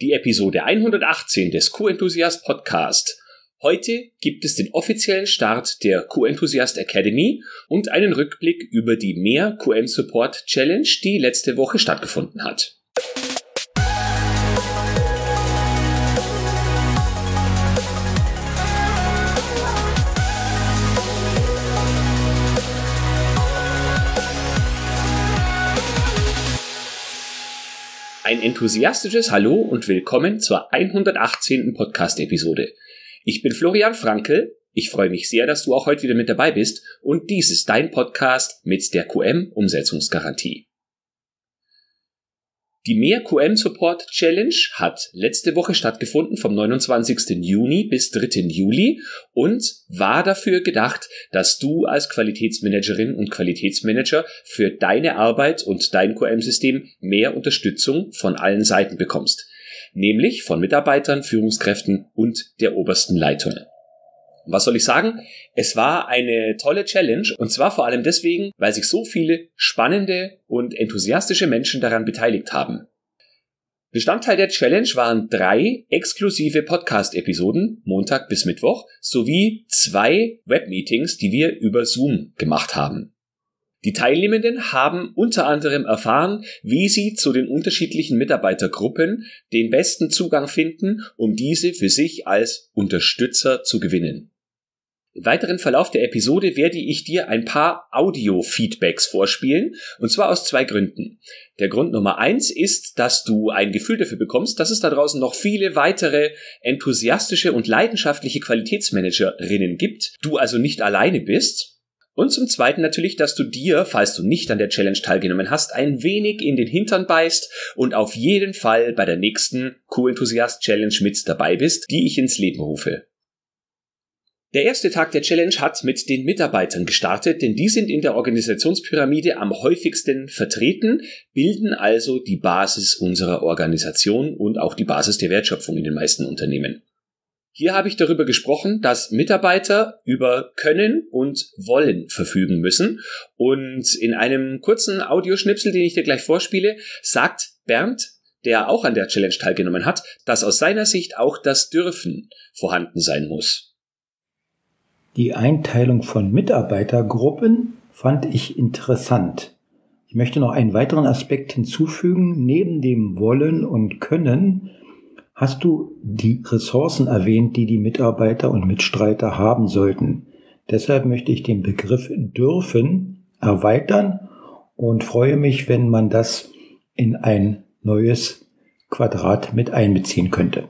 die Episode 118 des Q-Enthusiast Podcast. Heute gibt es den offiziellen Start der Q-Enthusiast Academy und einen Rückblick über die Mehr QM Support Challenge, die letzte Woche stattgefunden hat. Ein enthusiastisches Hallo und willkommen zur 118. Podcast-Episode. Ich bin Florian Frankel. Ich freue mich sehr, dass du auch heute wieder mit dabei bist und dies ist dein Podcast mit der QM-Umsetzungsgarantie. Die Mehr QM Support Challenge hat letzte Woche stattgefunden vom 29. Juni bis 3. Juli und war dafür gedacht, dass du als Qualitätsmanagerin und Qualitätsmanager für deine Arbeit und dein QM-System mehr Unterstützung von allen Seiten bekommst. Nämlich von Mitarbeitern, Führungskräften und der obersten Leitung. Was soll ich sagen? Es war eine tolle Challenge und zwar vor allem deswegen, weil sich so viele spannende und enthusiastische Menschen daran beteiligt haben. Bestandteil der Challenge waren drei exklusive Podcast-Episoden, Montag bis Mittwoch, sowie zwei Webmeetings, die wir über Zoom gemacht haben. Die Teilnehmenden haben unter anderem erfahren, wie sie zu den unterschiedlichen Mitarbeitergruppen den besten Zugang finden, um diese für sich als Unterstützer zu gewinnen. Im weiteren Verlauf der Episode werde ich dir ein paar Audio-Feedbacks vorspielen, und zwar aus zwei Gründen. Der Grund Nummer eins ist, dass du ein Gefühl dafür bekommst, dass es da draußen noch viele weitere enthusiastische und leidenschaftliche Qualitätsmanagerinnen gibt, du also nicht alleine bist. Und zum Zweiten natürlich, dass du dir, falls du nicht an der Challenge teilgenommen hast, ein wenig in den Hintern beißt und auf jeden Fall bei der nächsten Co-Enthusiast Challenge mit dabei bist, die ich ins Leben rufe. Der erste Tag der Challenge hat mit den Mitarbeitern gestartet, denn die sind in der Organisationspyramide am häufigsten vertreten, bilden also die Basis unserer Organisation und auch die Basis der Wertschöpfung in den meisten Unternehmen. Hier habe ich darüber gesprochen, dass Mitarbeiter über Können und Wollen verfügen müssen. Und in einem kurzen Audioschnipsel, den ich dir gleich vorspiele, sagt Bernd, der auch an der Challenge teilgenommen hat, dass aus seiner Sicht auch das Dürfen vorhanden sein muss. Die Einteilung von Mitarbeitergruppen fand ich interessant. Ich möchte noch einen weiteren Aspekt hinzufügen. Neben dem Wollen und Können hast du die Ressourcen erwähnt, die die Mitarbeiter und Mitstreiter haben sollten. Deshalb möchte ich den Begriff dürfen erweitern und freue mich, wenn man das in ein neues Quadrat mit einbeziehen könnte.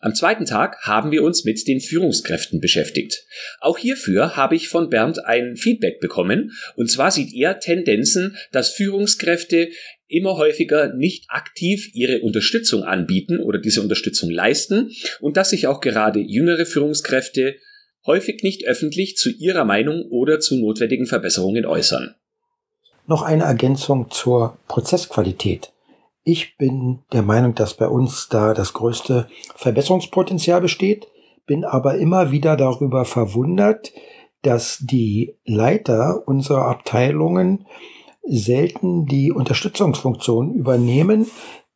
Am zweiten Tag haben wir uns mit den Führungskräften beschäftigt. Auch hierfür habe ich von Bernd ein Feedback bekommen, und zwar sieht er Tendenzen, dass Führungskräfte immer häufiger nicht aktiv ihre Unterstützung anbieten oder diese Unterstützung leisten und dass sich auch gerade jüngere Führungskräfte häufig nicht öffentlich zu ihrer Meinung oder zu notwendigen Verbesserungen äußern. Noch eine Ergänzung zur Prozessqualität. Ich bin der Meinung, dass bei uns da das größte Verbesserungspotenzial besteht, bin aber immer wieder darüber verwundert, dass die Leiter unserer Abteilungen selten die Unterstützungsfunktion übernehmen,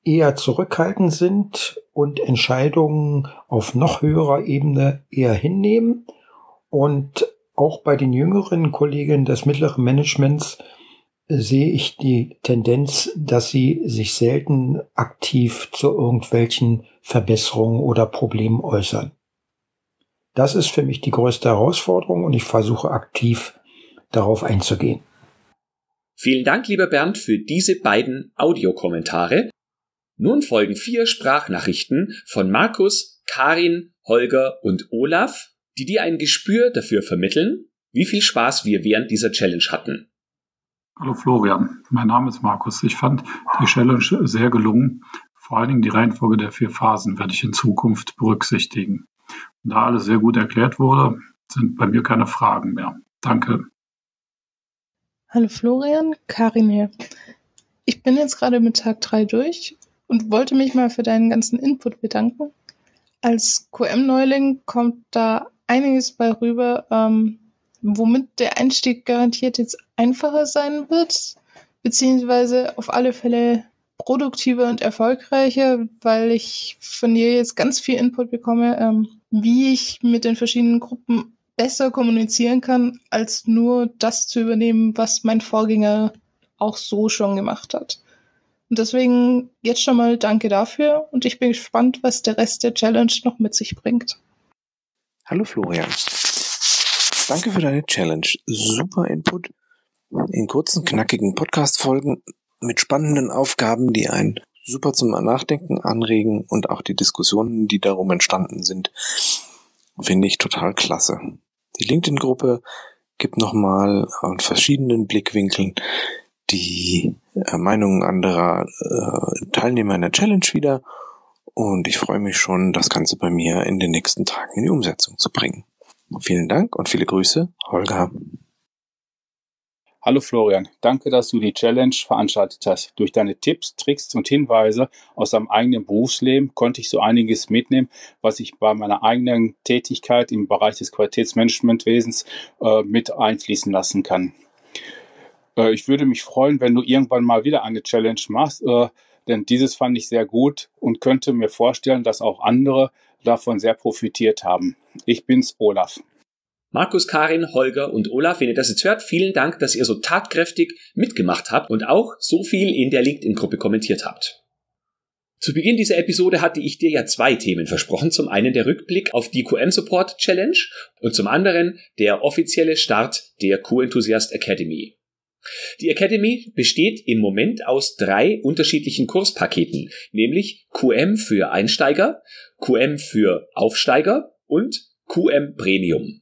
eher zurückhaltend sind und Entscheidungen auf noch höherer Ebene eher hinnehmen. Und auch bei den jüngeren Kollegen des mittleren Managements sehe ich die Tendenz, dass sie sich selten aktiv zu irgendwelchen Verbesserungen oder Problemen äußern. Das ist für mich die größte Herausforderung und ich versuche aktiv darauf einzugehen. Vielen Dank, lieber Bernd, für diese beiden Audiokommentare. Nun folgen vier Sprachnachrichten von Markus, Karin, Holger und Olaf, die dir ein Gespür dafür vermitteln, wie viel Spaß wir während dieser Challenge hatten. Hallo Florian, mein Name ist Markus. Ich fand die Challenge sehr gelungen. Vor allen Dingen die Reihenfolge der vier Phasen werde ich in Zukunft berücksichtigen. Und da alles sehr gut erklärt wurde, sind bei mir keine Fragen mehr. Danke. Hallo Florian, Karin hier. Ich bin jetzt gerade mit Tag 3 durch und wollte mich mal für deinen ganzen Input bedanken. Als QM-Neuling kommt da einiges bei rüber, ähm, womit der Einstieg garantiert jetzt einfacher sein wird, beziehungsweise auf alle Fälle produktiver und erfolgreicher, weil ich von dir jetzt ganz viel Input bekomme, ähm, wie ich mit den verschiedenen Gruppen besser kommunizieren kann, als nur das zu übernehmen, was mein Vorgänger auch so schon gemacht hat. Und deswegen jetzt schon mal danke dafür und ich bin gespannt, was der Rest der Challenge noch mit sich bringt. Hallo Florian. Danke für deine Challenge. Super Input in kurzen, knackigen Podcast-Folgen mit spannenden Aufgaben, die einen super zum Nachdenken anregen und auch die Diskussionen, die darum entstanden sind, finde ich total klasse. Die LinkedIn-Gruppe gibt nochmal aus verschiedenen Blickwinkeln die äh, Meinungen anderer äh, Teilnehmer in der Challenge wieder und ich freue mich schon, das Ganze bei mir in den nächsten Tagen in die Umsetzung zu bringen. Vielen Dank und viele Grüße, Holger. Hallo Florian, danke, dass du die Challenge veranstaltet hast. Durch deine Tipps, Tricks und Hinweise aus deinem eigenen Berufsleben konnte ich so einiges mitnehmen, was ich bei meiner eigenen Tätigkeit im Bereich des Qualitätsmanagementwesens äh, mit einfließen lassen kann. Äh, ich würde mich freuen, wenn du irgendwann mal wieder eine Challenge machst, äh, denn dieses fand ich sehr gut und könnte mir vorstellen, dass auch andere davon sehr profitiert haben. Ich bin's, Olaf. Markus, Karin, Holger und Olaf, wenn ihr das jetzt hört, vielen Dank, dass ihr so tatkräftig mitgemacht habt und auch so viel in der LinkedIn-Gruppe kommentiert habt. Zu Beginn dieser Episode hatte ich dir ja zwei Themen versprochen. Zum einen der Rückblick auf die QM Support Challenge und zum anderen der offizielle Start der Q-Enthusiast Academy. Die Academy besteht im Moment aus drei unterschiedlichen Kurspaketen, nämlich QM für Einsteiger, QM für Aufsteiger und QM Premium.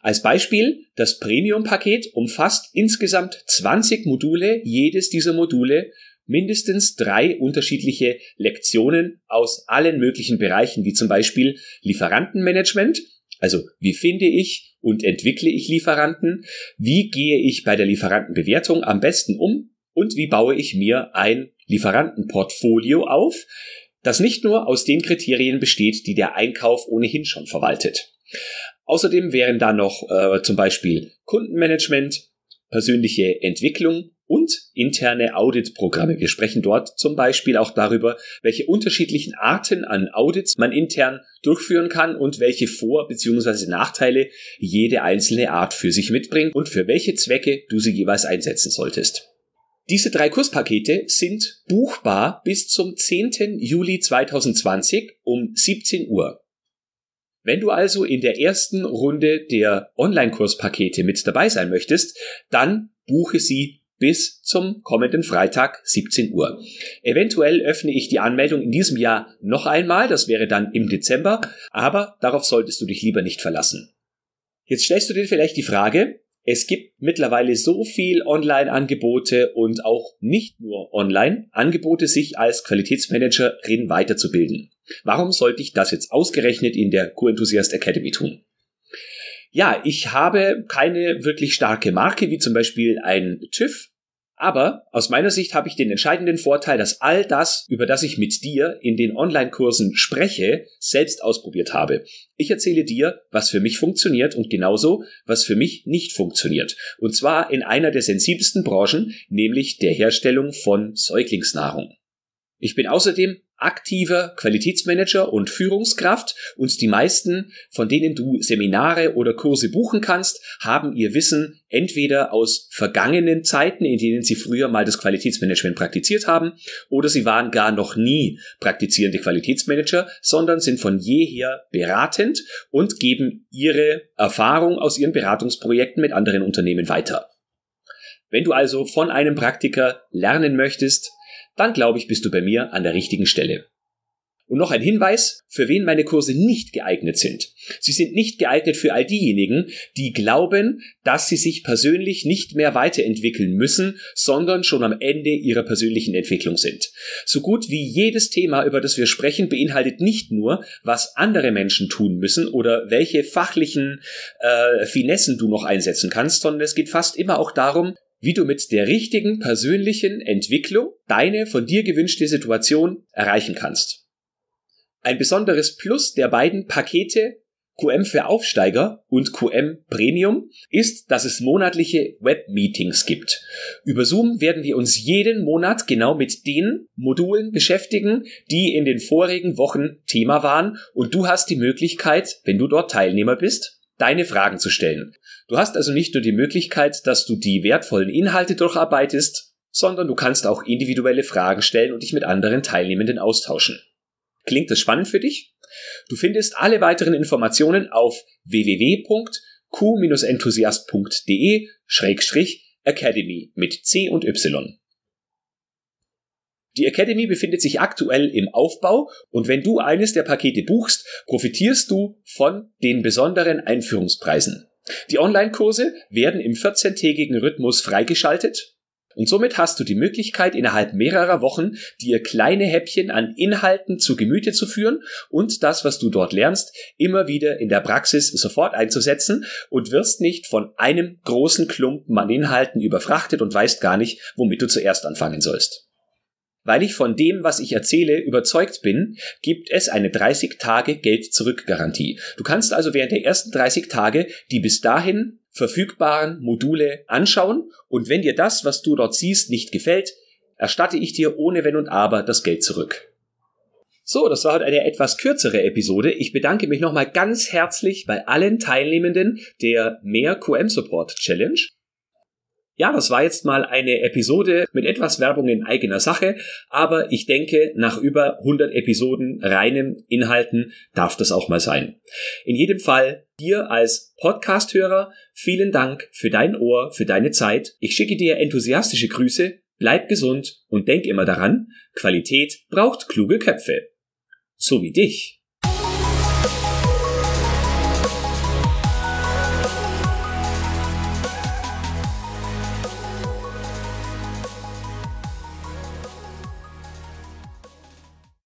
Als Beispiel, das Premium-Paket umfasst insgesamt 20 Module, jedes dieser Module mindestens drei unterschiedliche Lektionen aus allen möglichen Bereichen, wie zum Beispiel Lieferantenmanagement, also wie finde ich und entwickle ich Lieferanten, wie gehe ich bei der Lieferantenbewertung am besten um und wie baue ich mir ein Lieferantenportfolio auf, das nicht nur aus den Kriterien besteht, die der Einkauf ohnehin schon verwaltet. Außerdem wären da noch äh, zum Beispiel Kundenmanagement, persönliche Entwicklung und interne Auditprogramme. Wir sprechen dort zum Beispiel auch darüber, welche unterschiedlichen Arten an Audits man intern durchführen kann und welche Vor- bzw. Nachteile jede einzelne Art für sich mitbringt und für welche Zwecke du sie jeweils einsetzen solltest. Diese drei Kurspakete sind buchbar bis zum 10. Juli 2020 um 17 Uhr. Wenn du also in der ersten Runde der Online-Kurspakete mit dabei sein möchtest, dann buche sie bis zum kommenden Freitag 17 Uhr. Eventuell öffne ich die Anmeldung in diesem Jahr noch einmal, das wäre dann im Dezember, aber darauf solltest du dich lieber nicht verlassen. Jetzt stellst du dir vielleicht die Frage, es gibt mittlerweile so viel Online-Angebote und auch nicht nur Online-Angebote, sich als Qualitätsmanagerin weiterzubilden. Warum sollte ich das jetzt ausgerechnet in der Q-Enthusiast Academy tun? Ja, ich habe keine wirklich starke Marke, wie zum Beispiel ein TÜV, aber aus meiner Sicht habe ich den entscheidenden Vorteil, dass all das, über das ich mit dir in den Online-Kursen spreche, selbst ausprobiert habe. Ich erzähle dir, was für mich funktioniert und genauso, was für mich nicht funktioniert. Und zwar in einer der sensibelsten Branchen, nämlich der Herstellung von Säuglingsnahrung. Ich bin außerdem aktiver Qualitätsmanager und Führungskraft und die meisten, von denen du Seminare oder Kurse buchen kannst, haben ihr Wissen entweder aus vergangenen Zeiten, in denen sie früher mal das Qualitätsmanagement praktiziert haben, oder sie waren gar noch nie praktizierende Qualitätsmanager, sondern sind von jeher beratend und geben ihre Erfahrung aus ihren Beratungsprojekten mit anderen Unternehmen weiter. Wenn du also von einem Praktiker lernen möchtest, dann glaube ich, bist du bei mir an der richtigen Stelle. Und noch ein Hinweis, für wen meine Kurse nicht geeignet sind. Sie sind nicht geeignet für all diejenigen, die glauben, dass sie sich persönlich nicht mehr weiterentwickeln müssen, sondern schon am Ende ihrer persönlichen Entwicklung sind. So gut wie jedes Thema, über das wir sprechen, beinhaltet nicht nur, was andere Menschen tun müssen oder welche fachlichen äh, Finessen du noch einsetzen kannst, sondern es geht fast immer auch darum, wie du mit der richtigen persönlichen Entwicklung deine von dir gewünschte Situation erreichen kannst. Ein besonderes Plus der beiden Pakete QM für Aufsteiger und QM Premium ist, dass es monatliche Web-Meetings gibt. Über Zoom werden wir uns jeden Monat genau mit den Modulen beschäftigen, die in den vorigen Wochen Thema waren und du hast die Möglichkeit, wenn du dort Teilnehmer bist, deine Fragen zu stellen. Du hast also nicht nur die Möglichkeit, dass du die wertvollen Inhalte durcharbeitest, sondern du kannst auch individuelle Fragen stellen und dich mit anderen Teilnehmenden austauschen. Klingt das spannend für dich? Du findest alle weiteren Informationen auf www.q-enthusiast.de-academy mit C und Y. Die Academy befindet sich aktuell im Aufbau und wenn du eines der Pakete buchst, profitierst du von den besonderen Einführungspreisen. Die Online-Kurse werden im 14-tägigen Rhythmus freigeschaltet und somit hast du die Möglichkeit, innerhalb mehrerer Wochen dir kleine Häppchen an Inhalten zu Gemüte zu führen und das, was du dort lernst, immer wieder in der Praxis sofort einzusetzen und wirst nicht von einem großen Klumpen an Inhalten überfrachtet und weißt gar nicht, womit du zuerst anfangen sollst. Weil ich von dem, was ich erzähle, überzeugt bin, gibt es eine 30 Tage Geld-Zurück-Garantie. Du kannst also während der ersten 30 Tage die bis dahin verfügbaren Module anschauen und wenn dir das, was du dort siehst, nicht gefällt, erstatte ich dir ohne Wenn und Aber das Geld zurück. So, das war heute eine etwas kürzere Episode. Ich bedanke mich nochmal ganz herzlich bei allen Teilnehmenden der Mehr QM Support Challenge. Ja, das war jetzt mal eine Episode mit etwas Werbung in eigener Sache, aber ich denke, nach über 100 Episoden reinen Inhalten darf das auch mal sein. In jedem Fall dir als Podcast-Hörer vielen Dank für dein Ohr, für deine Zeit. Ich schicke dir enthusiastische Grüße, bleib gesund und denk immer daran, Qualität braucht kluge Köpfe. So wie dich.